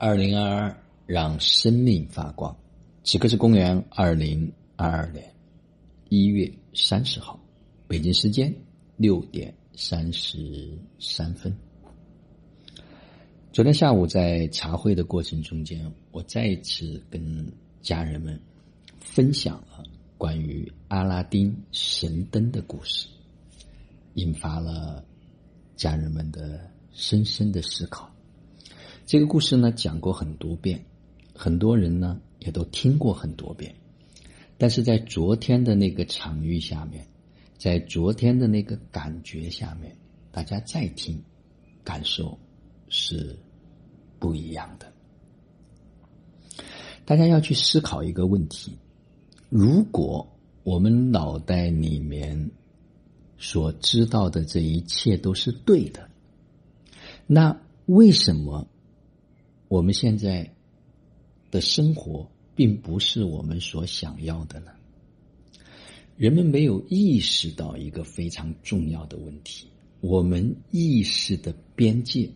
二零二二，让生命发光。此刻是公元二零二二年一月三十号，北京时间六点三十三分。昨天下午在茶会的过程中间，我再一次跟家人们分享了关于阿拉丁神灯的故事，引发了家人们的深深的思考。这个故事呢讲过很多遍，很多人呢也都听过很多遍，但是在昨天的那个场域下面，在昨天的那个感觉下面，大家再听，感受是不一样的。大家要去思考一个问题：如果我们脑袋里面所知道的这一切都是对的，那为什么？我们现在的生活并不是我们所想要的呢。人们没有意识到一个非常重要的问题：我们意识的边界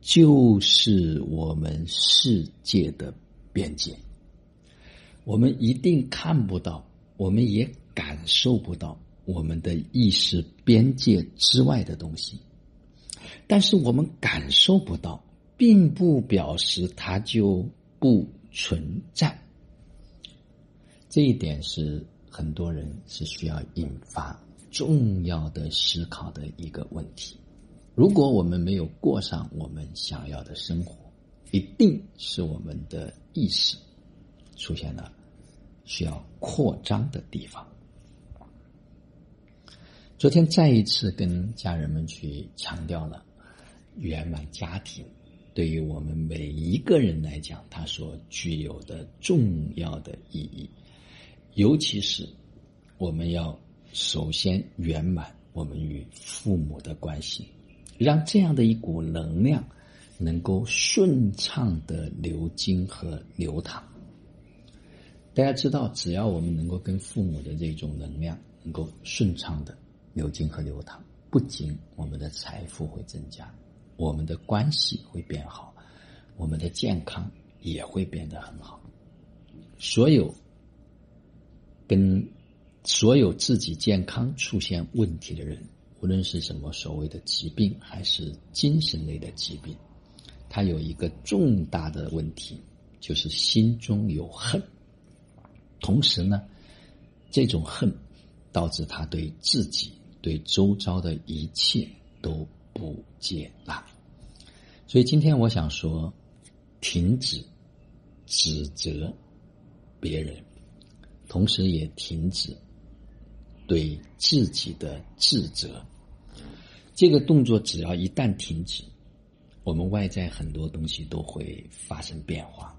就是我们世界的边界。我们一定看不到，我们也感受不到我们的意识边界之外的东西，但是我们感受不到。并不表示它就不存在，这一点是很多人是需要引发重要的思考的一个问题。如果我们没有过上我们想要的生活，一定是我们的意识出现了需要扩张的地方。昨天再一次跟家人们去强调了圆满家庭。对于我们每一个人来讲，它所具有的重要的意义，尤其是我们要首先圆满我们与父母的关系，让这样的一股能量能够顺畅的流经和流淌。大家知道，只要我们能够跟父母的这种能量能够顺畅的流经和流淌，不仅我们的财富会增加。我们的关系会变好，我们的健康也会变得很好。所有跟所有自己健康出现问题的人，无论是什么所谓的疾病，还是精神类的疾病，他有一个重大的问题，就是心中有恨。同时呢，这种恨导致他对自己、对周遭的一切都。不接纳，所以今天我想说，停止指责别人，同时也停止对自己的自责。这个动作只要一旦停止，我们外在很多东西都会发生变化。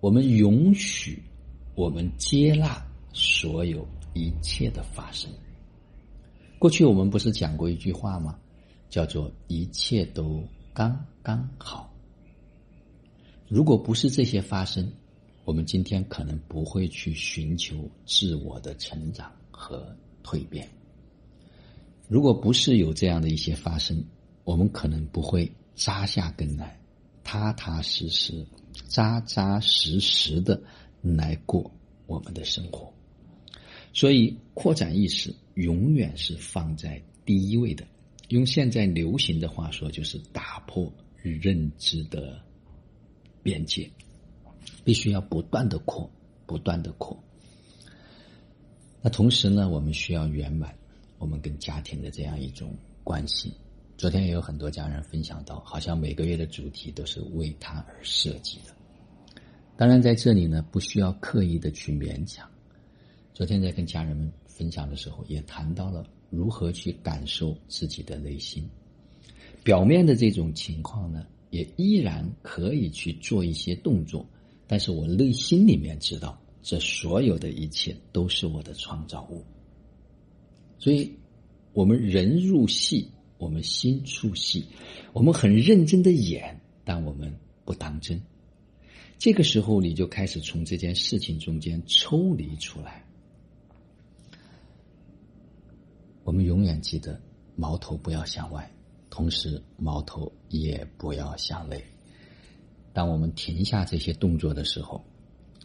我们允许，我们接纳所有一切的发生。过去我们不是讲过一句话吗？叫做一切都刚刚好。如果不是这些发生，我们今天可能不会去寻求自我的成长和蜕变。如果不是有这样的一些发生，我们可能不会扎下根来，踏踏实实、扎扎实实的来过我们的生活。所以，扩展意识永远是放在第一位的。用现在流行的话说，就是打破认知的边界，必须要不断的扩，不断的扩。那同时呢，我们需要圆满我们跟家庭的这样一种关系。昨天也有很多家人分享到，好像每个月的主题都是为他而设计的。当然，在这里呢，不需要刻意的去勉强。昨天在跟家人们分享的时候，也谈到了。如何去感受自己的内心？表面的这种情况呢，也依然可以去做一些动作，但是我内心里面知道，这所有的一切都是我的创造物。所以，我们人入戏，我们心出戏，我们很认真的演，但我们不当真。这个时候，你就开始从这件事情中间抽离出来。我们永远记得，矛头不要向外，同时矛头也不要向内。当我们停下这些动作的时候，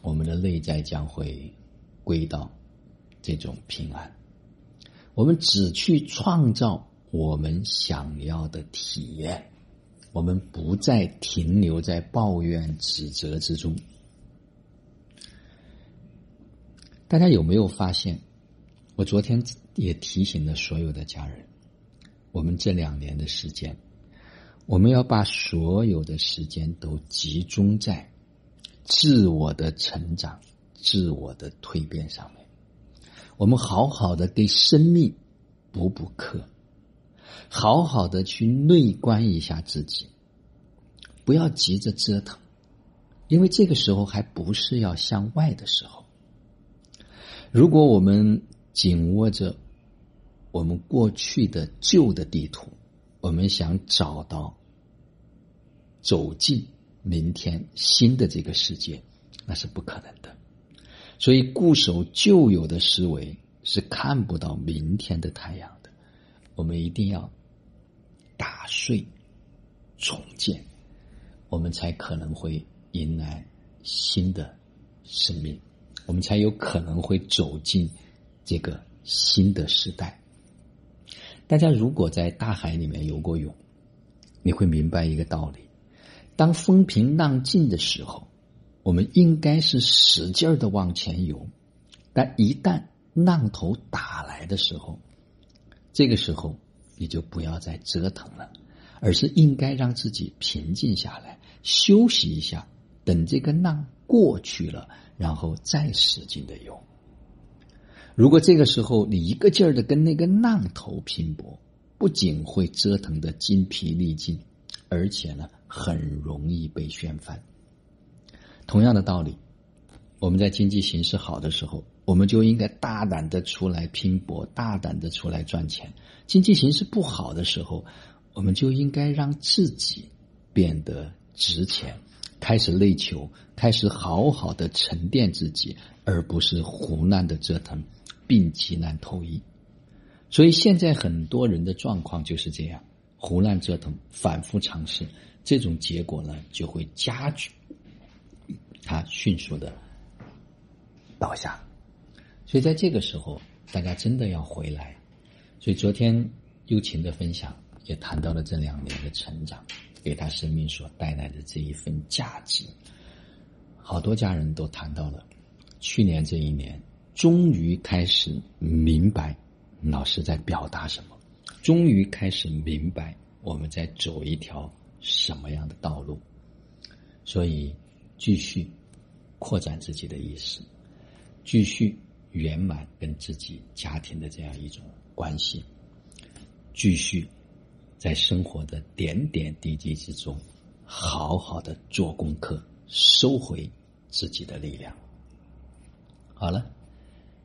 我们的内在将会归到这种平安。我们只去创造我们想要的体验，我们不再停留在抱怨、指责之中。大家有没有发现？我昨天也提醒了所有的家人，我们这两年的时间，我们要把所有的时间都集中在自我的成长、自我的蜕变上面。我们好好的给生命补补课，好好的去内观一下自己，不要急着折腾，因为这个时候还不是要向外的时候。如果我们紧握着我们过去的旧的地图，我们想找到走进明天新的这个世界，那是不可能的。所以固守旧有的思维是看不到明天的太阳的。我们一定要打碎、重建，我们才可能会迎来新的生命，我们才有可能会走进。这个新的时代，大家如果在大海里面游过泳，你会明白一个道理：当风平浪静的时候，我们应该是使劲儿的往前游；但一旦浪头打来的时候，这个时候你就不要再折腾了，而是应该让自己平静下来，休息一下，等这个浪过去了，然后再使劲的游。如果这个时候你一个劲儿的跟那个浪头拼搏，不仅会折腾的筋疲力尽，而且呢，很容易被掀翻。同样的道理，我们在经济形势好的时候，我们就应该大胆的出来拼搏，大胆的出来赚钱；经济形势不好的时候，我们就应该让自己变得值钱，开始内求，开始好好的沉淀自己，而不是胡乱的折腾。病急难投医，所以现在很多人的状况就是这样：胡乱折腾，反复尝试，这种结果呢就会加剧他迅速的倒下。所以在这个时候，大家真的要回来。所以昨天幽琴的分享也谈到了这两年的成长，给他生命所带来的这一份价值。好多家人都谈到了去年这一年。终于开始明白老师在表达什么，终于开始明白我们在走一条什么样的道路，所以继续扩展自己的意识，继续圆满跟自己家庭的这样一种关系，继续在生活的点点滴滴之中好好的做功课，收回自己的力量。好了。